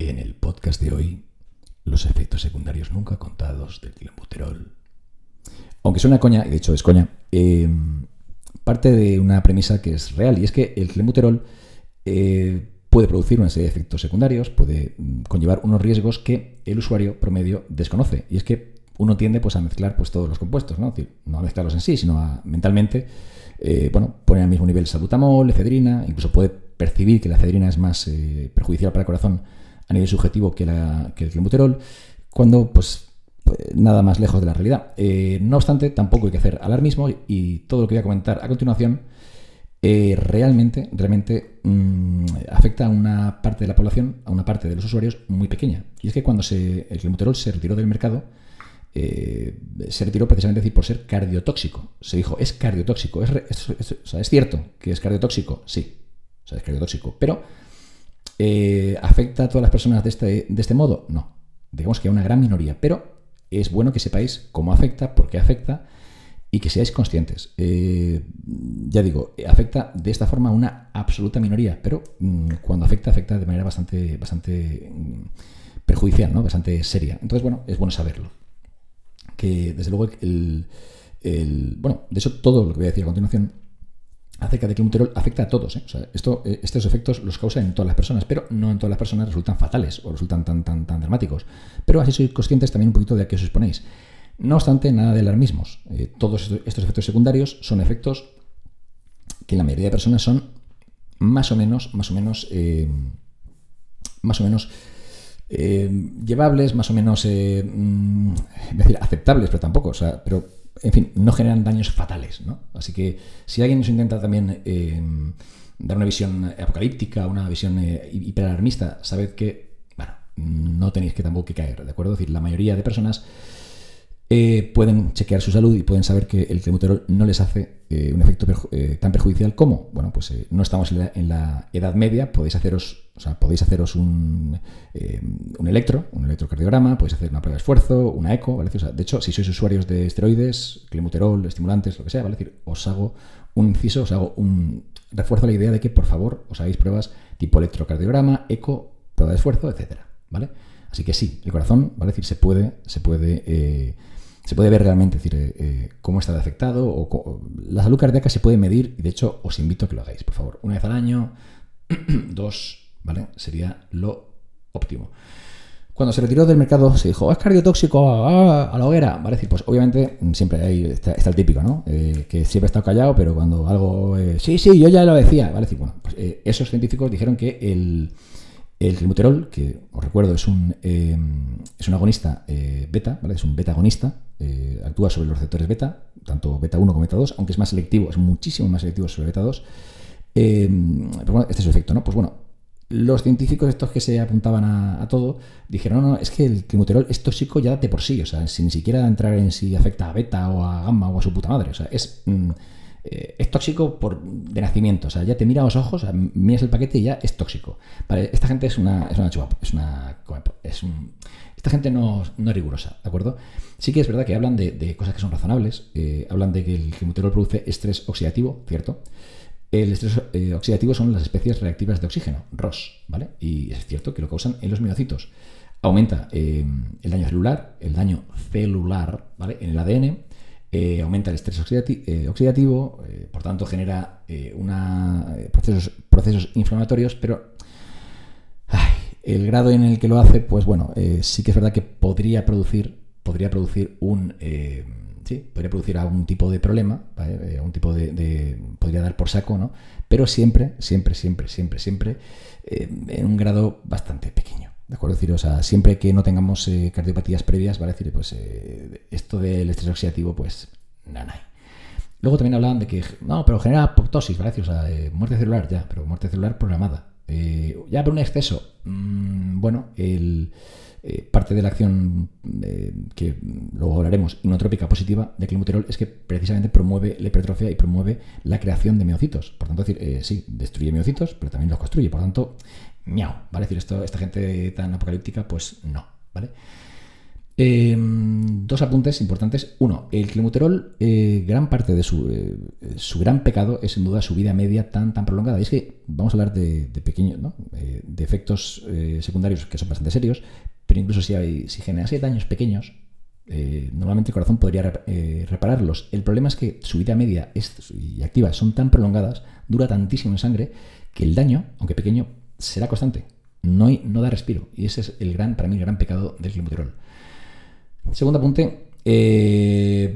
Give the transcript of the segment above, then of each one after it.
En el podcast de hoy, los efectos secundarios nunca contados del clenbuterol. Aunque suena coña, y de hecho es coña, eh, parte de una premisa que es real, y es que el clenbuterol eh, puede producir una serie de efectos secundarios, puede mm, conllevar unos riesgos que el usuario promedio desconoce. Y es que uno tiende pues, a mezclar pues, todos los compuestos, ¿no? no a mezclarlos en sí, sino a mentalmente eh, bueno, poner al mismo nivel salbutamol, efedrina, incluso puede percibir que la efedrina es más eh, perjudicial para el corazón a nivel subjetivo que, el clenbuterol, cuando pues, nada más lejos de la realidad. Eh, no obstante, tampoco hay que hacer alarmismo y todo lo que voy a comentar a continuación realmente, realmente mm, afecta a una parte de la población, a una parte de los usuarios muy pequeña. Y es que cuando el clenbuterol se retiró del mercado, eh, se retiró precisamente por ser cardiotóxico. Se dijo, es cardiotóxico. ¿Es, es, cierto que es cardiotóxico? Sí, o sea, es cardiotóxico. Pero, eh, ¿afecta a todas las personas de este, de este modo? No. Digamos que a una gran minoría. Pero es bueno que sepáis cómo afecta, por qué afecta y que seáis conscientes. Eh, ya digo, afecta de esta forma a una absoluta minoría, pero mm, cuando afecta, afecta de manera bastante, bastante mm, perjudicial, ¿no? bastante seria. Entonces, bueno, es bueno saberlo que desde luego el, bueno, de hecho todo lo que voy a decir a continuación acerca de que el afecta a todos. ¿eh? esto, eh, estos efectos los causa en todas las personas, pero no en todas las personas resultan fatales o resultan tan, tan, tan dramáticos. Pero así sois conscientes también un poquito de a qué os exponéis. No obstante, nada de alarmismos. Eh, todos estos efectos secundarios son efectos que en la mayoría de personas son más o menos, más o menos, más o menos eh, llevables, más o menos eh, mm, aceptables, pero tampoco, o sea, pero en fin, no generan daños fatales, ¿no? Así que si alguien nos intenta también eh, dar una visión apocalíptica, una visión hiperalarmista, sabed que, bueno, no tenéis que tampoco que caer, ¿de acuerdo? Es decir, la mayoría de personas eh, pueden chequear su salud y pueden saber que el clenbuterol no les hace eh, un efecto eh, tan perjudicial como, bueno, pues no estamos en la, edad media, podéis haceros, o sea, podéis haceros un, un electro, un electrocardiograma, podéis hacer una prueba de esfuerzo, una eco, ¿vale? de hecho, si sois usuarios de esteroides, clenbuterol, estimulantes, lo que sea, ¿vale? decir, os hago un inciso, os hago un refuerzo la idea de que, por favor, os hagáis pruebas tipo electrocardiograma, eco, prueba de esfuerzo, etcétera, ¿vale? Así que sí, el corazón, ¿vale? decir, se puede, se puede se puede ver realmente decir, eh, eh, cómo está afectado. O, la salud cardíaca se puede medir y de hecho os invito a que lo hagáis, por favor. Una vez al año, dos, ¿vale? Sería lo óptimo. Cuando se retiró del mercado se dijo, oh, es cardiotóxico, ah, a la hoguera. Vale, decir, pues obviamente siempre ahí está, el típico, ¿no? Eh, que siempre estado callado, pero cuando algo. sí, sí, yo ya lo decía. Vale, decir, bueno, pues esos científicos dijeron que el, el que os recuerdo es un, es un agonista beta, ¿vale? Es un beta agonista, eh, actúa sobre los receptores beta, tanto beta 1 como beta 2, aunque es más selectivo, es muchísimo más selectivo sobre beta 2. Eh, pero bueno, este es su efecto, ¿no? Pues bueno, los científicos estos que se apuntaban a, todo dijeron, no, no, es que el climuterol es tóxico ya de por sí, o sea, sin ni siquiera entrar en si afecta a beta o a gamma o a su puta madre, o sea, es... Mm, eh, es tóxico por de nacimiento. O sea, ya te mira a los ojos, miras el paquete y ya es tóxico. esta gente es una, es una es una. Es un, esta gente no, no, es rigurosa, ¿de acuerdo? Sí que es verdad que hablan de, cosas que son razonables. Eh, hablan de que el climuterol produce estrés oxidativo, ¿cierto? El estrés eh, oxidativo son las especies reactivas de oxígeno, ROS, ¿vale? Y es cierto que lo causan en los miocitos. Aumenta el daño celular, el daño celular, ¿vale? En el ADN, eh, aumenta el estrés oxidativo, eh, por tanto genera eh, una, procesos, procesos inflamatorios, pero el grado en el que lo hace, pues bueno, sí que es verdad que podría producir, podría producir un, sí, podría producir algún tipo de problema, un tipo de, podría dar por saco, ¿no? Pero siempre, siempre, siempre, siempre, siempre en un grado bastante pequeño. ¿De acuerdo? decir, o sea, siempre que no tengamos eh, cardiopatías previas, ¿vale? decir, pues eh, esto del estrés oxidativo, pues nada. Luego también hablaban de que, no, pero genera apoptosis, ¿vale? O sea, eh, muerte celular, ya, pero muerte celular programada. ya, pero un exceso. Mm, bueno, el, parte de la acción que luego hablaremos, inotrópica positiva de climuterol, es que precisamente promueve la hipertrofia y promueve la creación de miocitos. Por tanto, decir, sí, destruye miocitos, pero también los construye. Por tanto, miau, ¿vale? Decir, esto, esta gente tan apocalíptica, pues no, ¿vale? Em, dos apuntes importantes. Uno, el clenbuterol, eh, gran parte de su, eh, su, gran pecado es sin duda su vida media tan, tan prolongada. Y es que vamos a hablar de, pequeños, ¿no? Eh, de efectos secundarios que son bastante serios, pero incluso si, hay, si generase daños pequeños, normalmente el corazón podría repararlos. El problema es que su vida media y activa son tan prolongadas, dura tantísimo en sangre, que el daño, aunque pequeño, será constante. No, hay, no da respiro. Y ese es el gran, para mí, el gran pecado del clenbuterol. Segundo apunte, eh,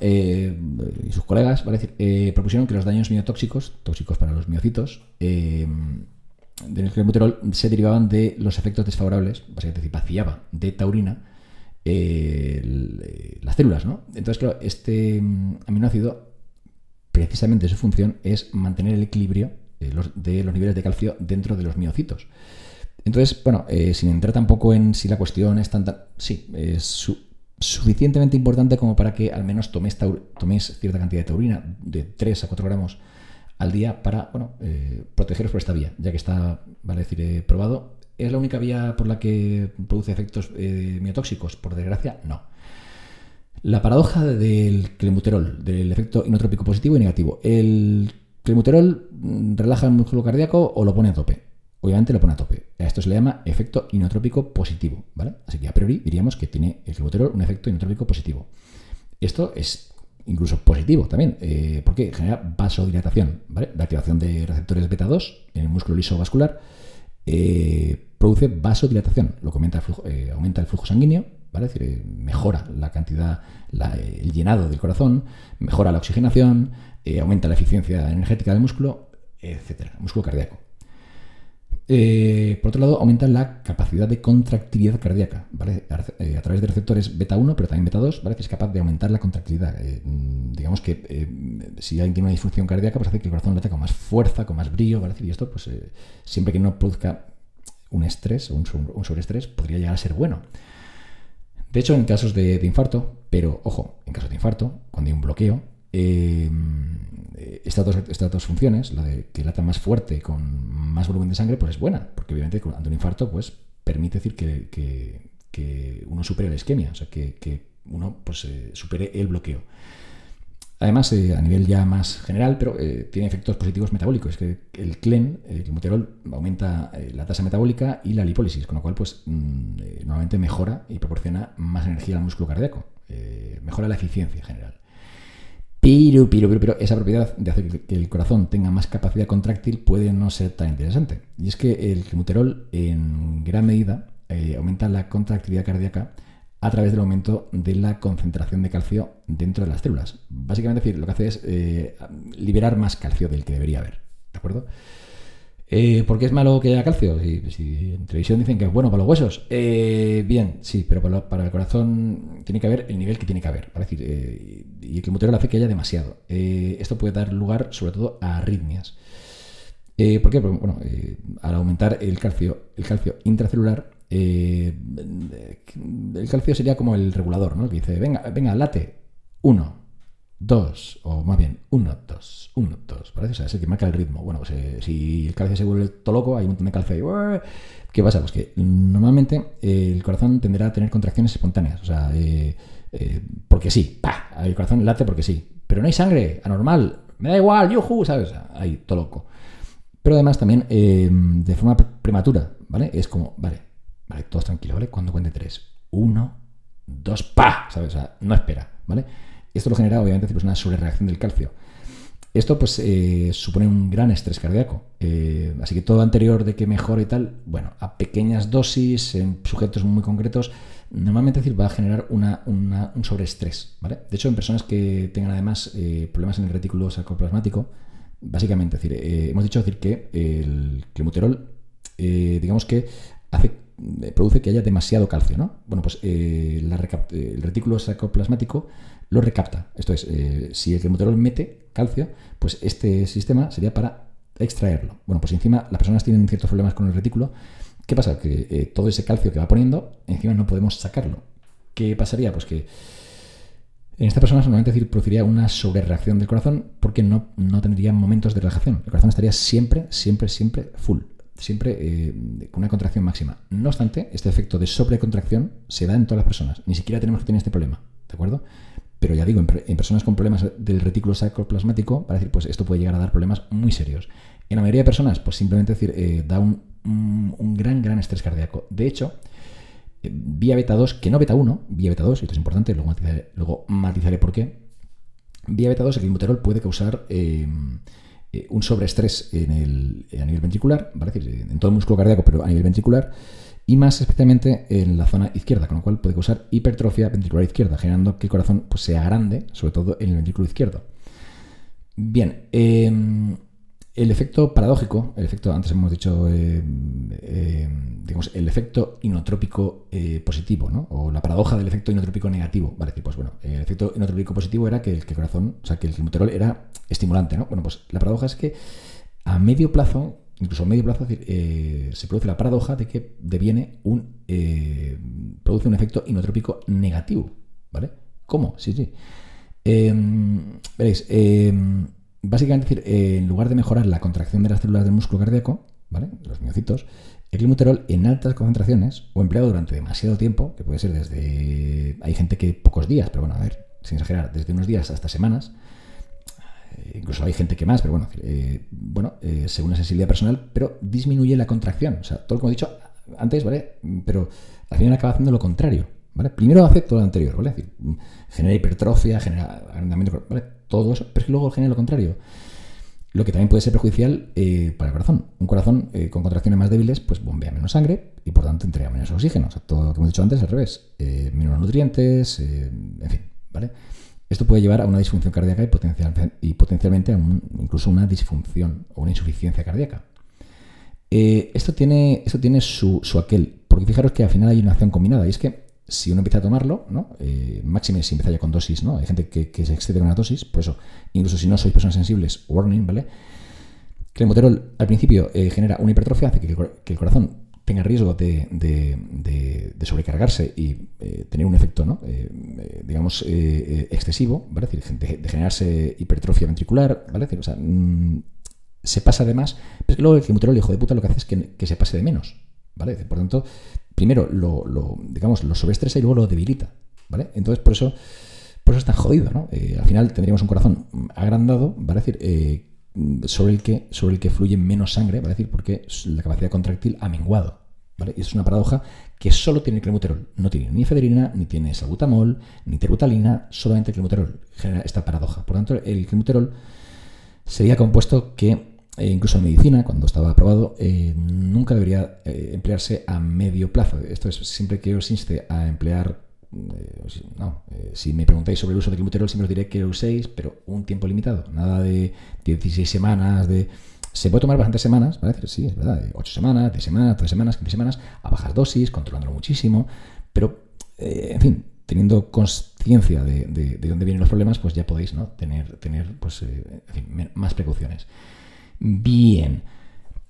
eh, y sus colegas eh, propusieron que los daños miotóxicos, tóxicos para los miocitos, eh, del clenbuterol se derivaban de los efectos desfavorables, básicamente vaciaba de taurina las células. ¿no? Entonces, claro, este mm, aminoácido, precisamente su función es mantener el equilibrio de los, niveles de calcio dentro de los miocitos. Entonces, bueno, sin entrar tampoco en si la cuestión es tanta... Sí, es su, suficientemente importante como para que al menos toméis, cierta cantidad de taurina, de 3 a 4 gramos al día, para bueno, eh, protegeros por esta vía, ya que está, vale decir, eh, probado. ¿Es la única vía por la que produce efectos eh, miotóxicos? Por desgracia, no. La paradoja del clenbuterol, del efecto inotrópico positivo y negativo. ¿El clenbuterol mm, relaja el músculo cardíaco o lo pone a tope? obviamente lo pone a tope. A esto se le llama efecto inotrópico positivo, ¿vale? Así que a priori diríamos que tiene el clenbuterol un efecto inotrópico positivo. Esto es incluso positivo también, eh, porque genera vasodilatación, ¿vale? La activación de receptores beta 2 en el músculo liso vascular eh, produce vasodilatación, lo que aumenta el flujo, eh, aumenta el flujo sanguíneo, ¿vale? Es decir, mejora la cantidad, el llenado del corazón, mejora la oxigenación, aumenta la eficiencia energética del músculo, etcétera, músculo cardíaco. Eh, por otro lado, aumenta la capacidad de contractilidad cardíaca, ¿vale? Eh, a, través de receptores beta 1, pero también beta 2, ¿vale? Que es capaz de aumentar la contractilidad. Eh, digamos que si alguien tiene una disfunción cardíaca, pues hace que el corazón lata con más fuerza, con más brillo, ¿vale? Y esto, pues siempre que no produzca un estrés o un, sobreestrés, podría llegar a ser bueno. De hecho, en casos de, de infarto, pero ojo, en casos de infarto, cuando hay un bloqueo, estas dos, estas dos funciones, la de que lata más fuerte con más volumen de sangre, pues es buena, porque obviamente ante un infarto, pues permite decir que, uno supere la isquemia, o sea, que, uno pues, eh, supere el bloqueo. Además, eh, a nivel ya más general, pero eh, tiene efectos positivos metabólicos. Es que el CLEN, el climuterol, aumenta la tasa metabólica y la lipólisis, con lo cual, pues, mm, nuevamente mejora y proporciona más energía al músculo cardíaco. mejora la eficiencia en general. Pero, esa propiedad de hacer que el corazón tenga más capacidad contráctil puede no ser tan interesante. Y es que el clenbuterol en gran medida eh, aumenta la contractilidad cardíaca a través del aumento de la concentración de calcio dentro de las células. Básicamente, decir, lo que hace es eh, liberar más calcio del que debería haber. ¿De acuerdo? Eh, ¿Por qué es malo que haya calcio? Si, en televisión dicen que es bueno para los huesos. Eh, bien, sí, pero para, el corazón tiene que haber el nivel que tiene que haber. decir, eh, y el clenbuterol hace que haya demasiado. esto puede dar lugar, sobre todo, a arritmias. ¿Por qué? Porque, bueno, al aumentar el calcio, el calcio intracelular, el calcio sería como el regulador, ¿no? Que dice, venga, venga, late, uno, dos, o más bien, uno, dos, uno, dos, ¿parece? O sea, es que marca el ritmo. Bueno, pues eh, si el calcio se vuelve todo loco, hay un montón de calcio ahí, ¿qué pasa? Pues que normalmente eh, el corazón tenderá a tener contracciones espontáneas, o sea, eh, porque sí, ¡pah! El corazón late porque sí, pero no hay sangre, anormal, me da igual, yuju, ¿sabes? Ahí, todo loco. Pero además también de forma prematura, ¿vale? Es como, vale, vale, todos tranquilos, ¿vale? Cuando cuente tres, uno, dos, ¡pa! ¿Sabes? O sea, no espera, ¿vale? Esto lo genera, obviamente, pues una sobrereacción del calcio. Esto pues eh, supone un gran estrés cardíaco. Eh, así que todo anterior de que mejore y tal, bueno, a pequeñas dosis, en sujetos muy concretos, normalmente decir, va a generar un sobreestrés. ¿vale? De hecho, en personas que tengan además eh, problemas en el retículo sarcoplasmático, básicamente, decir, hemos dicho decir que el clenbuterol, digamos que hace produce que haya demasiado calcio, ¿no? Bueno, pues el retículo sarcoplasmático lo recapta. Esto es, eh, si el clenbuterol mete calcio, pues este sistema sería para extraerlo. Bueno, pues encima las personas tienen ciertos problemas con el retículo. ¿Qué pasa? Que eh, todo ese calcio que va poniendo, encima no podemos sacarlo. ¿Qué pasaría? Pues que en esta persona solamente decir, produciría una sobrereacción del corazón porque no, no tendría momentos de relajación. El corazón estaría siempre, siempre, siempre full. siempre eh, con una contracción máxima. No obstante, este efecto de sobrecontracción se da en todas las personas. Ni siquiera tenemos que tener este problema, ¿de acuerdo? Pero ya digo, en, personas con problemas del retículo sarcoplasmático, para decir, pues esto puede llegar a dar problemas muy serios. En la mayoría de personas, pues simplemente decir, eh, da un, gran, gran estrés cardíaco. De hecho, eh, vía beta 2, que no beta 1, vía beta 2, esto es importante, luego matizaré, por qué. Vía beta 2, el clenbuterol puede causar eh, un sobreestrés en el, a nivel ventricular, ¿vale? en todo el músculo cardíaco, pero a nivel ventricular y más especialmente en la zona izquierda, con lo cual puede causar hipertrofia ventricular izquierda, generando que el corazón pues, sea grande, sobre todo en el ventrículo izquierdo. Bien, em, el efecto paradójico, el efecto, antes hemos dicho, em, em, digamos, el efecto inotrópico eh, positivo, ¿no? O la paradoja del efecto inotrópico negativo. Vale, pues bueno, el efecto inotrópico positivo era que el, corazón, o sea, que el climuterol era estimulante, ¿no? Bueno, pues la paradoja es que a medio plazo incluso a medio plazo, eh, se produce la paradoja de que deviene un, eh, produce un efecto inotrópico negativo. ¿Vale? ¿Cómo? Sí, sí. Em, veréis, em, básicamente, decir, en lugar de mejorar la contracción de las células del músculo cardíaco, ¿vale? Los miocitos, el climuterol en altas concentraciones o empleado durante demasiado tiempo, que puede ser desde. Hay gente que pocos días, pero bueno, a ver, sin exagerar, desde unos días hasta semanas, eh, incluso hay gente que más, pero bueno, eh, bueno eh, según la sensibilidad personal, pero disminuye la contracción. O sea, todo que he dicho antes, ¿vale? Pero al final acaba haciendo lo contrario, ¿vale? Primero hace todo lo anterior, ¿vale? decir, genera hipertrofia, genera agrandamiento, ¿vale? Todo eso, pero es que luego genera lo contrario. Lo que también puede ser perjudicial para el corazón. Un corazón con contracciones más débiles, pues bombea menos sangre y por tanto entrega menos oxígeno. O sea, todo lo que hemos dicho antes al revés. menos nutrientes, en fin, ¿vale? Esto puede llevar a una disfunción cardíaca y, potencialmente a incluso una disfunción o una insuficiencia cardíaca. Eh, esto tiene, esto tiene su, aquel, porque fijaros que al final hay una acción combinada, y es que si uno empieza a tomarlo, ¿no? Eh, máxime si empieza ya con dosis, ¿no? Hay gente que, se excede con una dosis, por eso, incluso si no sois personas sensibles, warning, ¿vale? Moterol al principio eh, genera una hipertrofia, hace que el corazón tenga riesgo de, sobrecargarse y eh, tener un efecto. Eh, eh, digamos, excesivo, ¿vale? decir, de, generarse hipertrofia ventricular, ¿vale? o sea, mm, se pasa de más, pero es que luego el climuterol, hijo de puta, lo que hace es que, se pase de menos, ¿vale? Por tanto, primero lo, digamos, lo sobreestresa y luego lo debilita, ¿vale? Entonces, por eso, por eso es tan jodido, ¿no? al final tendríamos un corazón agrandado, ¿vale? decir, sobre el que, sobre el que fluye menos sangre, ¿vale? decir, porque la capacidad contractil ha menguado. ¿vale? Y es una paradoja que solo tiene el. No tiene ni efedrina, ni tiene salbutamol, ni terbutalina, solamente el clenbuterol genera esta paradoja. Por lo tanto, el clenbuterol sería compuesto que, eh, incluso en medicina, cuando estaba aprobado, eh, nunca debería eh, emplearse a medio plazo. Esto es siempre que os inste a emplear no, si me preguntáis sobre el uso de clenbuterol, siempre os diré que lo uséis, pero un tiempo limitado. Nada de 16 semanas, de se puede tomar bastantes semanas, ¿vale? Sí, es verdad, 8 semanas, 10 semanas, 12 semanas, 15 semanas, a bajas dosis, controlándolo muchísimo, pero, eh, en fin, teniendo conciencia de, dónde vienen los problemas, pues ya podéis ¿no? tener, tener pues, eh, más precauciones. Bien,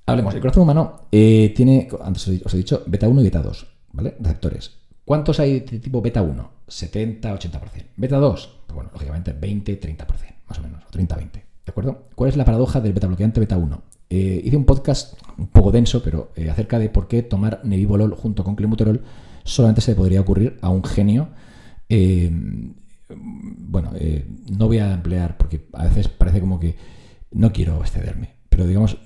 hablemos. El corazón humano eh, tiene, antes os he dicho, beta 1 y beta 2, ¿vale? Receptores. ¿Cuántos hay de tipo beta 1? 70, 80%. Beta 2, pues bueno, lógicamente 20, 30%, más o menos, o 30, 20. ¿De acuerdo? ¿Cuál es la paradoja del beta bloqueante beta 1? Eh, hice un podcast un poco denso, pero eh, acerca de por qué tomar nebivolol junto con clenbuterol solamente se le podría ocurrir a un genio. Eh, bueno, no voy a emplear, porque a veces parece como que no quiero excederme, pero digamos,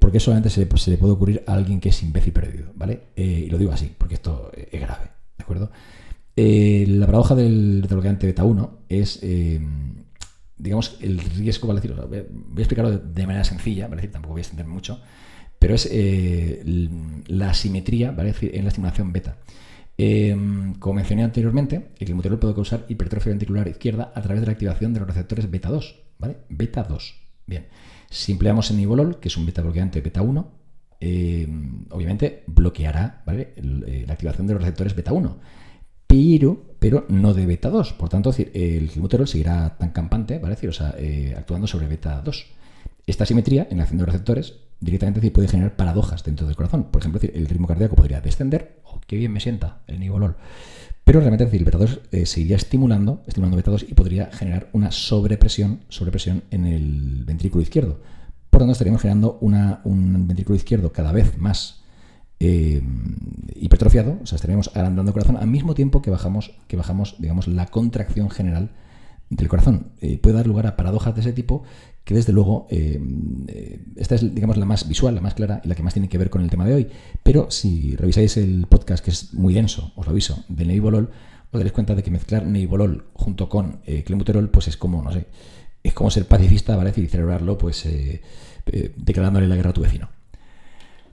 ¿por qué solamente se le, puede ocurrir a alguien que es imbécil perdido? ¿Vale? y lo digo así, porque esto es grave, ¿de acuerdo? La paradoja del beta bloqueante beta 1 es digamos, el riesgo, ¿vale? Voy a explicarlo de, manera sencilla, ¿vale? Tampoco voy a extender mucho, pero es eh, la simetría, ¿vale? En la estimulación beta. Como mencioné anteriormente, el climuterol puede causar hipertrofia ventricular izquierda a través de la activación de los receptores beta 2, ¿vale? Beta 2. Bien, si empleamos el nivolol, que es un beta bloqueante beta 1, em, obviamente bloqueará ¿vale? Eh, la activación de los receptores beta 1 pero, pero no de beta 2. Por tanto, el climuterol seguirá tan campante, ¿vale? o sea, eh, actuando sobre beta 2. Esta simetría en la acción de los receptores directamente puede generar paradojas dentro del corazón. Por ejemplo, el ritmo cardíaco podría descender, oh, qué bien me sienta el nivolol. Pero realmente decir, el beta 2 eh, seguiría estimulando, estimulando beta 2 y podría generar una sobrepresión, sobrepresión en el ventrículo izquierdo. por tanto estaríamos generando un ventrículo izquierdo cada vez más eh, o sea, estaríamos agrandando el corazón al mismo tiempo que bajamos, que bajamos digamos, la contracción general del corazón. Eh, puede dar lugar a paradojas de ese tipo que desde luego eh, esta es digamos la más visual, la más clara y la que más tiene que ver con el tema de hoy. Pero si revisáis el podcast que es muy denso, os lo aviso, de Neibolol, os daréis cuenta de que mezclar Neibolol junto con clenbuterol pues es como, no sé, es como ser pacifista, ¿vale? Y celebrarlo pues declarándole la guerra a tu vecino.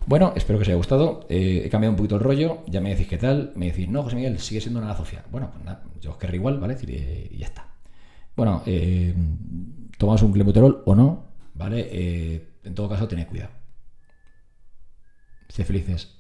Bueno, espero que os haya gustado. Eh, he cambiado un poquito el rollo. Ya me decís qué tal. Me decís, no, José Miguel, sigue siendo una Sofía. Bueno, pues nada, yo os querré igual, ¿vale? Eh, y ya está. Bueno, eh, un clenbuterol o no, ¿vale? en todo caso, tened cuidado. Sé felices.